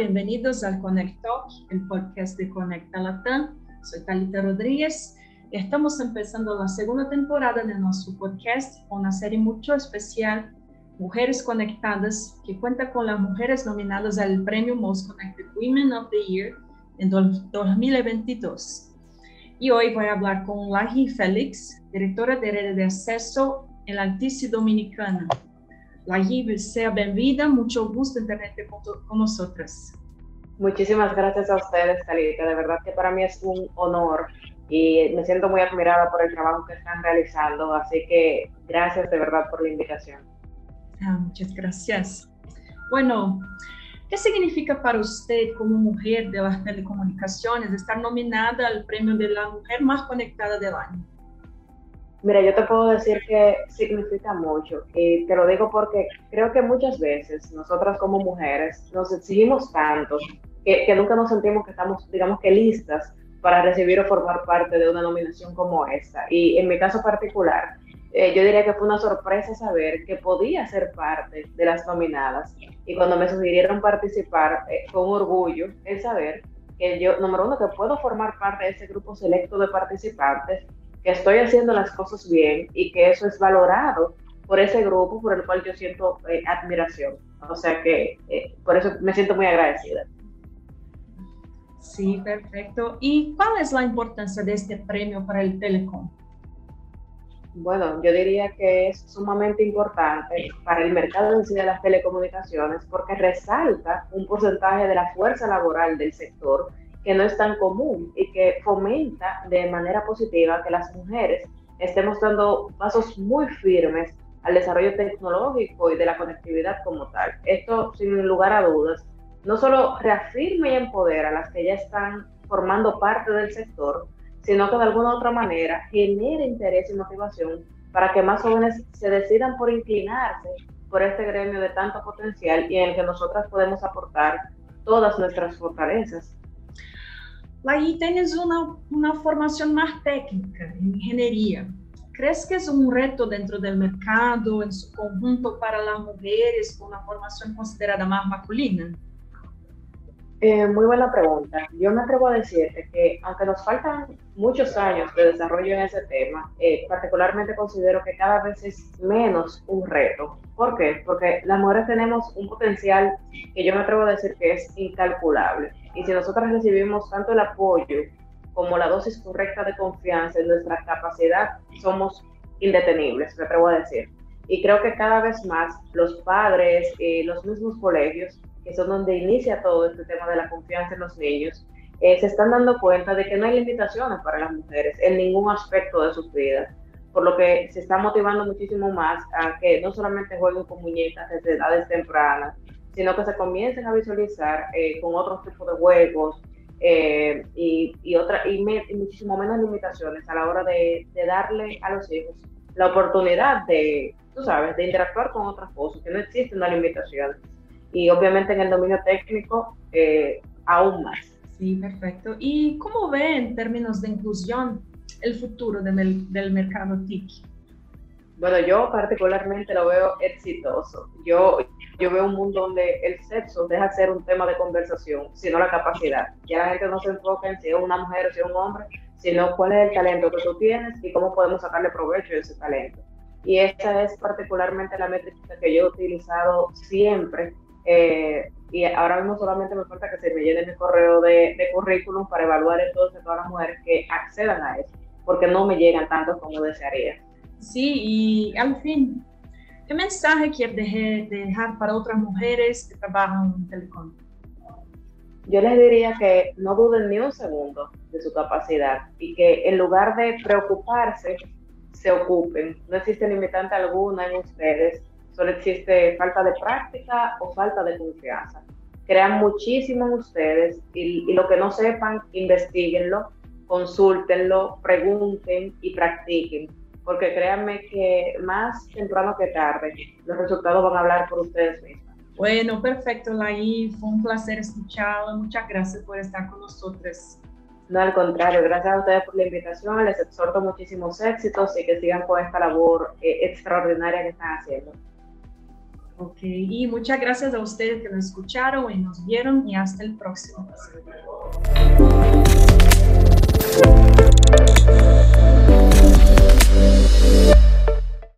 al Connect Talk, el podcast de Conecta Latam. Soy Talita Rodríguez. Estamos empezando la segunda temporada de nuestro podcast una serie mucho especial, Mujeres Conectadas, que cuenta con las mujeres nominadas al premio Most Connected Women of the Year en 2022. Y hoy voy a hablar con Lahi Félix, directora de Red de Acceso en la Altice Dominicana. Lahi, sea bienvenida, mucho gusto en tenerte con, con nosotras. Muchísimas gracias a ustedes, Talita. De verdad que para mí es un honor y me siento muy admirada por el trabajo que están realizando, así que gracias de verdad por la invitación. Ah, muchas gracias. Bueno, ¿qué significa para usted como mujer de las telecomunicaciones estar nominada al premio de la mujer más conectada del año? Mira, yo te puedo decir que significa mucho y te lo digo porque creo que muchas veces nosotras como mujeres nos exigimos tanto que, que nunca nos sentimos que estamos, digamos que listas para recibir o formar parte de una nominación como esta. Y en mi caso particular, eh, yo diría que fue una sorpresa saber que podía ser parte de las nominadas. Y cuando me sugirieron participar, eh, fue un orgullo el saber que yo, número uno, que puedo formar parte de ese grupo selecto de participantes, que estoy haciendo las cosas bien y que eso es valorado por ese grupo por el cual yo siento eh, admiración. O sea que por eso me siento muy agradecida. Sí, perfecto. ¿Y cuál es la importancia de este premio para el Telecom? Bueno, yo diría que es sumamente importante para el mercado de las telecomunicaciones porque resalta un porcentaje de la fuerza laboral del sector que no es tan común y que fomenta de manera positiva que las mujeres estemos dando pasos muy firmes al desarrollo tecnológico y de la conectividad como tal. Esto, sin lugar a dudas, no solo reafirma y empodera a las que ya están formando parte del sector, sino que de alguna otra manera genera interés y motivación para que más jóvenes se decidan por inclinarse por este gremio de tanto potencial y en el que nosotras podemos aportar todas nuestras fortalezas. Ahí tienes una, una formación más técnica en ingeniería. ¿Crees que es un reto dentro del mercado en su conjunto para las mujeres con una formación considerada más masculina? Eh, muy buena pregunta. Yo me atrevo a decirte que aunque nos faltan muchos años de desarrollo en ese tema, eh, particularmente considero que cada vez es menos un reto. ¿Por qué? Porque las mujeres tenemos un potencial que yo me atrevo a decir que es incalculable. Y si nosotras recibimos tanto el apoyo como la dosis correcta de confianza en nuestra capacidad, somos indetenibles, me atrevo a decir. Y creo que cada vez más los padres, y los mismos colegios, que son donde inicia todo este tema de la confianza en los niños, eh, se están dando cuenta de que no hay limitaciones para las mujeres en ningún aspecto de sus vidas, por lo que se está motivando muchísimo más a que no solamente jueguen con muñecas desde edades tempranas, sino que se comiencen a visualizar eh, con otros tipos de juegos eh, y, y, otra, y, muchísimo menos limitaciones a la hora de, de darle a los hijos la oportunidad de, tú sabes, de interactuar con otras cosas, que no existe una limitación y obviamente en el dominio técnico eh, aún más. Sí, perfecto. ¿Y cómo ve en términos de inclusión el futuro del, del mercado TIC? Bueno, yo particularmente lo veo exitoso. Yo, yo veo un mundo donde el sexo deja de ser un tema de conversación, sino la capacidad. Ya la gente no se enfoca en si es una mujer o si es un hombre, sino cuál es el talento que tú tienes y cómo podemos sacarle provecho de ese talento. Y esa es particularmente la métrica que yo he utilizado siempre eh, y ahora mismo solamente me falta que se me llene mi correo de, currículum para evaluar entonces todas las mujeres que accedan a eso, porque no me llegan tanto como desearía. Sí, y al fin, ¿qué mensaje quieres dejar para otras mujeres que trabajan en Telecom? Yo les diría que no duden ni un segundo de su capacidad y que en lugar de preocuparse, se ocupen. No existe limitante alguna en ustedes Solo existe falta de práctica o falta de confianza. Crean muchísimo en ustedes y, lo que no sepan, investiguenlo, consúltenlo, pregunten y practiquen. Porque créanme que más temprano que tarde, los resultados van a hablar por ustedes mismos. Bueno, perfecto, Laí. Fue un placer escucharlo. Muchas gracias por estar con nosotros. No, al contrario, gracias a ustedes por la invitación, les exhorto muchísimos éxitos y que sigan con esta labor eh, extraordinaria que están haciendo. Ok, y muchas gracias a ustedes que nos escucharon y nos vieron y hasta el próximo.